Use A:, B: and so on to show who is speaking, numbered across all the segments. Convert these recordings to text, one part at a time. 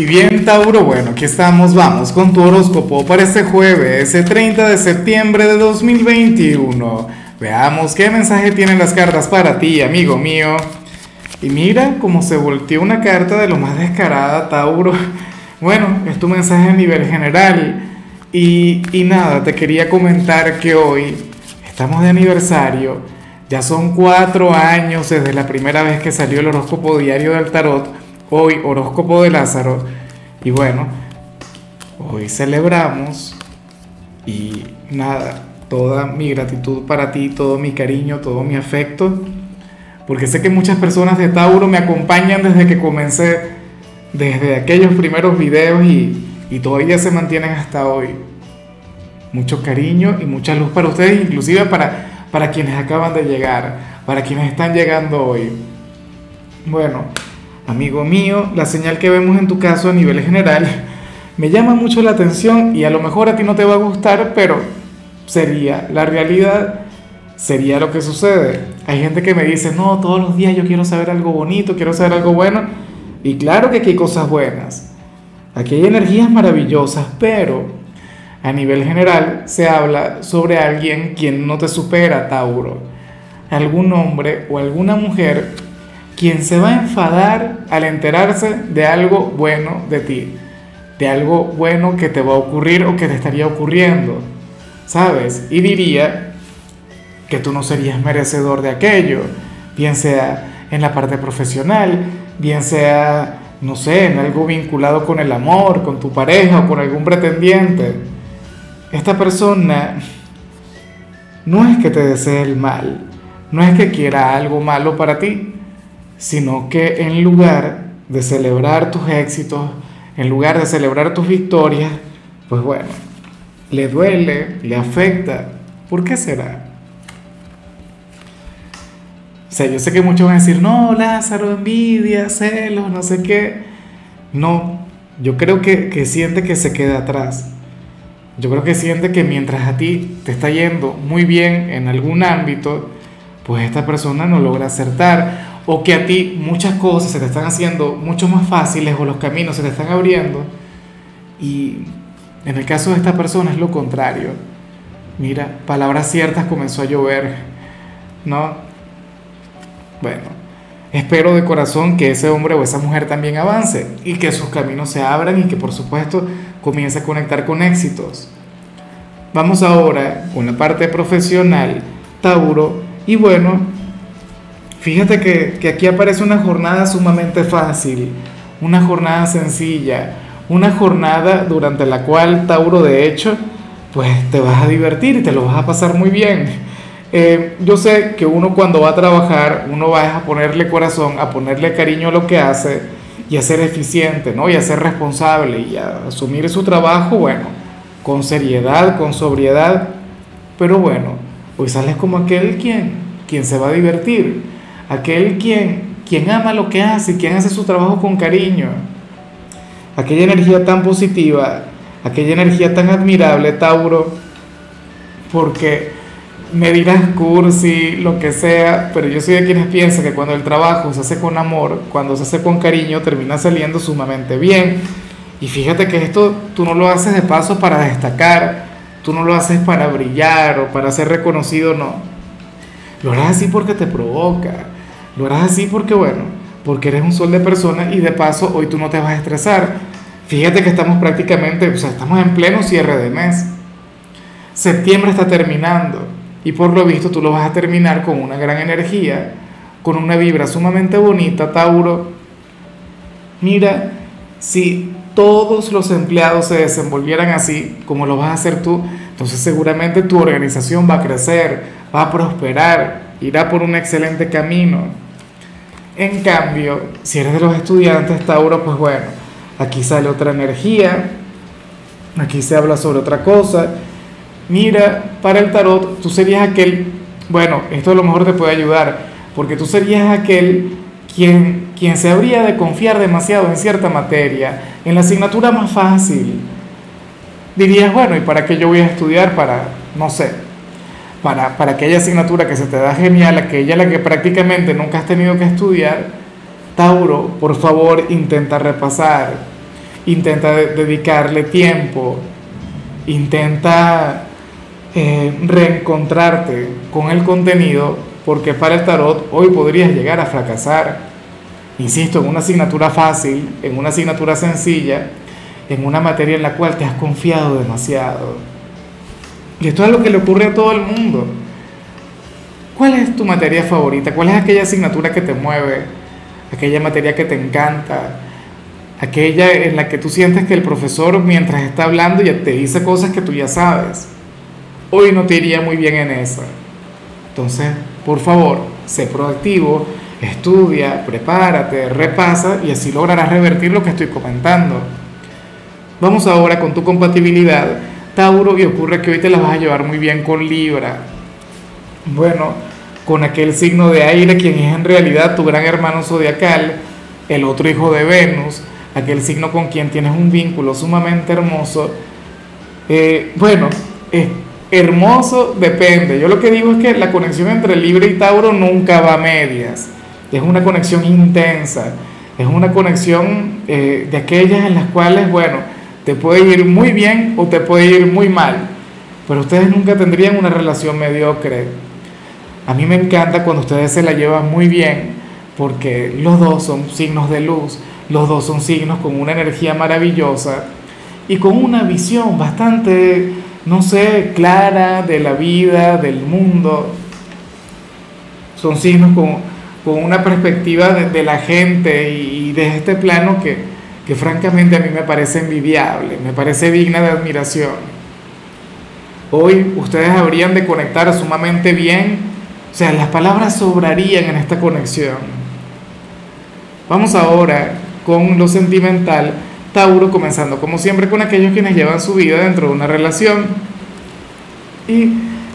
A: Y bien, Tauro, bueno, aquí estamos, vamos con tu horóscopo para este jueves, el 30 de septiembre de 2021. Veamos qué mensaje tienen las cartas para ti, amigo mío. Y mira cómo se volteó una carta de lo más descarada, Tauro. Bueno, es tu mensaje a nivel general. Y, y nada, te quería comentar que hoy estamos de aniversario. Ya son cuatro años desde la primera vez que salió el horóscopo diario del tarot Hoy horóscopo de Lázaro. Y bueno, hoy celebramos y nada, toda mi gratitud para ti, todo mi cariño, todo mi afecto. Porque sé que muchas personas de Tauro me acompañan desde que comencé, desde aquellos primeros videos y, y todavía se mantienen hasta hoy. Mucho cariño y mucha luz para ustedes, inclusive para, para quienes acaban de llegar, para quienes están llegando hoy. Bueno, Amigo mío, la señal que vemos en tu caso a nivel general me llama mucho la atención y a lo mejor a ti no te va a gustar, pero sería la realidad, sería lo que sucede. Hay gente que me dice, no, todos los días yo quiero saber algo bonito, quiero saber algo bueno. Y claro que aquí hay cosas buenas, aquí hay energías maravillosas, pero a nivel general se habla sobre alguien quien no te supera, Tauro. Algún hombre o alguna mujer quien se va a enfadar al enterarse de algo bueno de ti, de algo bueno que te va a ocurrir o que te estaría ocurriendo, ¿sabes? Y diría que tú no serías merecedor de aquello, bien sea en la parte profesional, bien sea, no sé, en algo vinculado con el amor, con tu pareja o con algún pretendiente. Esta persona no es que te desee el mal, no es que quiera algo malo para ti, sino que en lugar de celebrar tus éxitos, en lugar de celebrar tus victorias, pues bueno, le duele, le afecta. ¿Por qué será? O sea, yo sé que muchos van a decir, no, Lázaro, envidia, celos, no sé qué. No, yo creo que, que siente que se queda atrás. Yo creo que siente que mientras a ti te está yendo muy bien en algún ámbito, pues esta persona no logra acertar o que a ti muchas cosas se te están haciendo mucho más fáciles o los caminos se te están abriendo y en el caso de esta persona es lo contrario. Mira, palabras ciertas comenzó a llover, ¿no? Bueno, espero de corazón que ese hombre o esa mujer también avance y que sus caminos se abran y que por supuesto comience a conectar con éxitos. Vamos ahora con la parte profesional, Tauro, y bueno, Fíjate que, aquí aparece una jornada sumamente fácil, una jornada sencilla, una jornada durante la cual Tauro de hecho, pues te vas a divertir y te lo vas a pasar muy bien. Eh, yo sé que uno cuando va a trabajar, uno va a ponerle corazón, a ponerle cariño a lo que hace y a ser eficiente, ¿no? Y a ser responsable y a asumir su trabajo, bueno, con seriedad, con sobriedad. Pero bueno, pues sales como aquel quien, quien se va a divertir aquel quien, quien ama lo que hace, quien hace su trabajo con cariño, aquella energía tan positiva, aquella energía tan admirable, Tauro, porque me dirás cursi, lo que sea, pero yo soy de quienes piensan que cuando el trabajo se hace con amor, cuando se hace con cariño, termina saliendo sumamente bien. Y fíjate que esto tú no lo haces de paso para destacar, tú no lo haces para brillar o para ser reconocido, no. Lo harás así porque te provoca, lo harás así porque, bueno, porque eres un sol de persona y de paso hoy tú no te vas a estresar. Fíjate que estamos prácticamente, o sea, estamos en pleno cierre de mes. Septiembre está terminando y por lo visto tú lo vas a terminar con una gran energía, con una vibra sumamente bonita, Tauro. Mira, si todos los empleados se desenvolvieran así como lo vas a hacer tú, entonces seguramente tu organización va a crecer, va a prosperar, irá por un excelente camino. En cambio, si eres de los estudiantes, Tauro, pues bueno, aquí sale otra energía, aquí se habla sobre otra cosa. Mira, para el tarot, tú serías aquel, bueno, esto a lo mejor te puede ayudar, porque tú serías aquel quien, quien se habría de confiar demasiado en cierta materia, en la asignatura más fácil. Dirías, bueno, ¿y para qué yo voy a estudiar? Para, no sé, para, aquella asignatura que se te da genial, aquella la que prácticamente nunca has tenido que estudiar, Tauro, por favor, intenta repasar. intenta dedicarle tiempo, intenta eh, reencontrarte con el contenido, porque para el tarot hoy podrías llegar a fracasar. Insisto, en una asignatura fácil, en una asignatura sencilla, en una materia en la cual te has confiado demasiado. Y esto es lo que le ocurre a todo el mundo. ¿Cuál es tu materia favorita? ¿Cuál es aquella asignatura que te mueve? Aquella materia que te encanta? Aquella en la que tú sientes que el profesor mientras está hablando ya te dice cosas que tú ya sabes. Hoy no te iría muy bien en esa. Entonces, por favor, sé proactivo, estudia, prepárate, repasa y así lograrás revertir lo que estoy comentando. Vamos ahora con tu compatibilidad, Tauro, y ocurre que hoy te la vas a llevar muy bien con Libra. Bueno, con aquel signo de aire, quien es en realidad tu gran hermano zodiacal, el otro hijo de Venus, aquel signo con quien tienes un vínculo sumamente hermoso. Eh, bueno, hermoso depende. Yo lo que digo es que la conexión entre Libra y Tauro nunca va a medias. Es una conexión intensa. Es una conexión eh, de aquellas en las cuales, bueno, te puede ir muy bien o te puede ir muy mal. Pero ustedes nunca tendrían una relación mediocre a mí me encanta cuando ustedes se la llevan muy bien, porque los dos son signos de luz, los dos son signos con una energía maravillosa y con una visión bastante, no sé, clara de la vida, del mundo. Son signos con, una perspectiva de, la gente y, de este plano que, que francamente a mí me parece envidiable, me parece digna de admiración. Hoy ustedes habrían de conectar sumamente bien o sea, las palabras sobrarían en esta conexión. Vamos ahora con lo sentimental. Tauro comenzando como siempre con aquellos quienes llevan su vida dentro de una relación. Y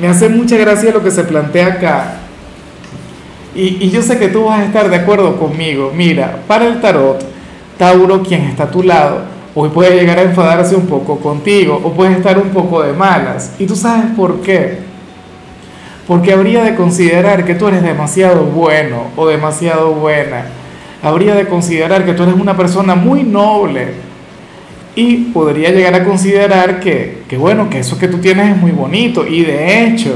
A: me hace mucha gracia lo que se plantea acá. Y, y, yo sé que tú vas a estar de acuerdo conmigo. Mira, para el tarot, Tauro, quien está a tu lado, hoy puede llegar a enfadarse un poco contigo o puede estar un poco de malas. Y tú sabes por qué porque habría de considerar que tú eres demasiado bueno o demasiado buena. Habría de considerar que tú eres una persona muy noble. Y podría llegar a considerar que, que, bueno, que eso que tú tienes es muy bonito. Y de hecho,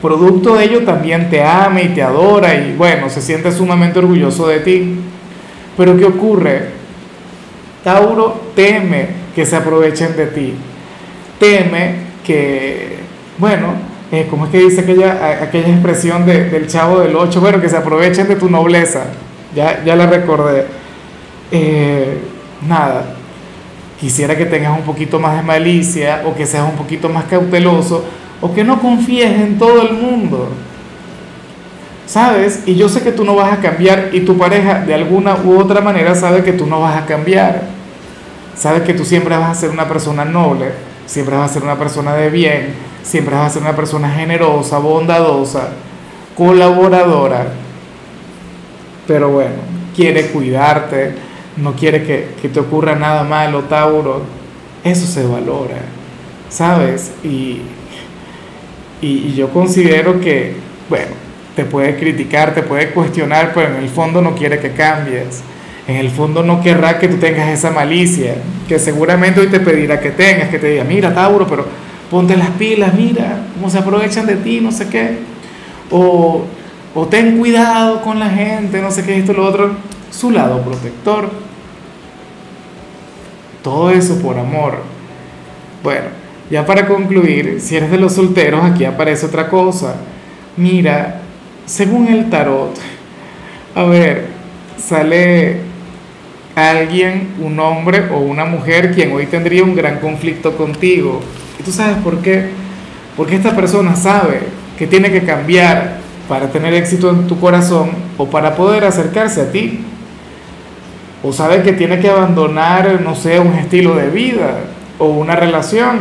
A: producto de ello también te ama y te adora y bueno, se siente sumamente orgulloso de ti. Pero ¿qué ocurre? Tauro teme que se aprovechen de ti. Teme que, bueno, eh, ¿cómo es que dice aquella, aquella expresión del chavo del 8? Bueno, que se aprovechen de tu nobleza. Ya, ya la recordé. Eh, nada, quisiera que tengas un poquito más de malicia o que seas un poquito más cauteloso o que no confíes en todo el mundo. ¿Sabes? Y yo sé que tú no vas a cambiar y tu pareja de alguna u otra manera sabe que tú no vas a cambiar. Sabe que tú siempre vas a ser una persona noble, siempre vas a ser una persona de bien, siempre vas a ser una persona generosa, bondadosa, colaboradora, pero bueno, quiere cuidarte, no quiere que, te ocurra nada malo, Tauro, eso se valora, ¿sabes? Y, y, yo considero que, bueno, te puede criticar, te puede cuestionar, pero en el fondo no quiere que cambies. En el fondo no querrá que tú tengas esa malicia, que seguramente hoy te pedirá que tengas, que te diga, mira, Tauro, pero ponte las pilas, mira cómo se aprovechan de ti, no sé qué. O, ten cuidado con la gente, no sé qué, esto, lo otro. Su lado protector. Todo eso por amor. Bueno, ya para concluir, si eres de los solteros, aquí aparece otra cosa. Mira, según el tarot, a ver, sale alguien, un hombre o una mujer, quien hoy tendría un gran conflicto contigo ¿Y tú sabes por qué? Porque esta persona sabe que tiene que cambiar para tener éxito en tu corazón o para poder acercarse a ti. O sabe que tiene que abandonar, no sé, un estilo de vida o una relación.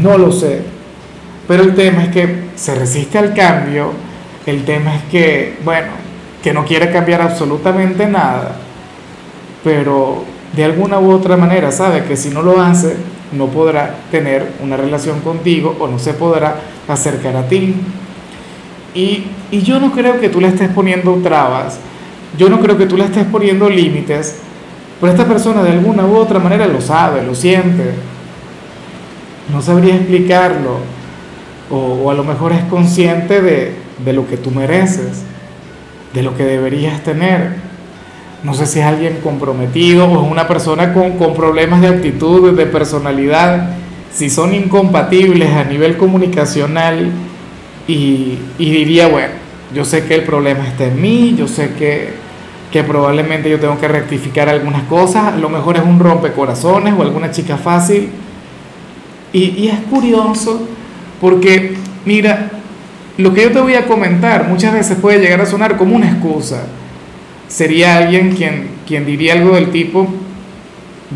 A: No lo sé. Pero el tema es que se resiste al cambio. El tema es que, bueno, que no quiere cambiar absolutamente nada. Pero de alguna u otra manera sabe que si no lo hace, no podrá tener una relación contigo o no se podrá acercar a ti. Y, yo no creo que tú le estés poniendo trabas, yo no creo que tú le estés poniendo límites, Pero esta persona de alguna u otra manera lo sabe, lo siente. No sabría explicarlo. O, a lo mejor es consciente de, de lo que tú mereces, de lo que deberías tener. No sé si es alguien comprometido o es una persona con, con problemas de actitud, de personalidad, si son incompatibles a nivel comunicacional y, y diría, bueno, yo sé que el problema está en mí, yo sé que, que probablemente yo tengo que rectificar algunas cosas, a lo mejor es un rompecorazones o alguna chica fácil. Y es curioso porque, mira, lo que yo te voy a comentar muchas veces puede llegar a sonar como una excusa. Sería alguien quien, quien diría algo del tipo,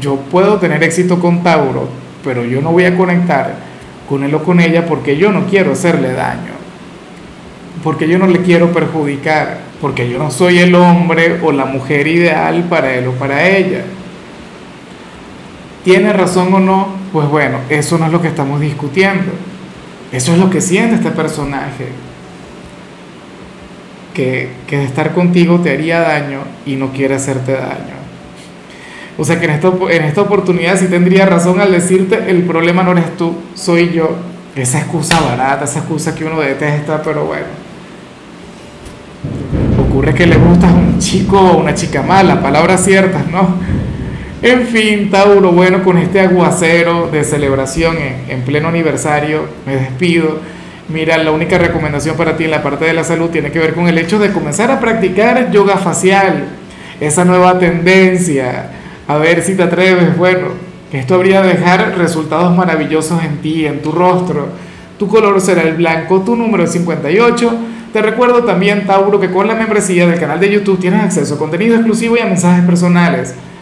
A: yo puedo tener éxito con Tauro, pero yo no voy a conectar con él o con ella porque yo no quiero hacerle daño, porque yo no le quiero perjudicar, porque yo no soy el hombre o la mujer ideal para él o para ella. ¿Tiene razón o no? Pues bueno, eso no es lo que estamos discutiendo. Eso es lo que siente este personaje. Que, que, estar contigo te haría daño y no quiere hacerte daño. O sea que en esta, en esta oportunidad sí tendría razón al decirte, el problema no eres tú, soy yo. Esa excusa barata, esa excusa que uno detesta, pero bueno. Ocurre que le gustas a un chico o una chica mala, palabras ciertas, ¿no? En fin, Tauro, bueno, con este aguacero de celebración en, en, pleno aniversario, me despido. Mira, la única recomendación para ti en la parte de la salud tiene que ver con el hecho de comenzar a practicar yoga facial, esa nueva tendencia. A ver si te atreves, bueno, esto habría de dejar resultados maravillosos en ti, en tu rostro. Tu color será el blanco, tu número es 58. Te recuerdo también, Tauro, que con la membresía del canal de YouTube tienes acceso a contenido exclusivo y a mensajes personales.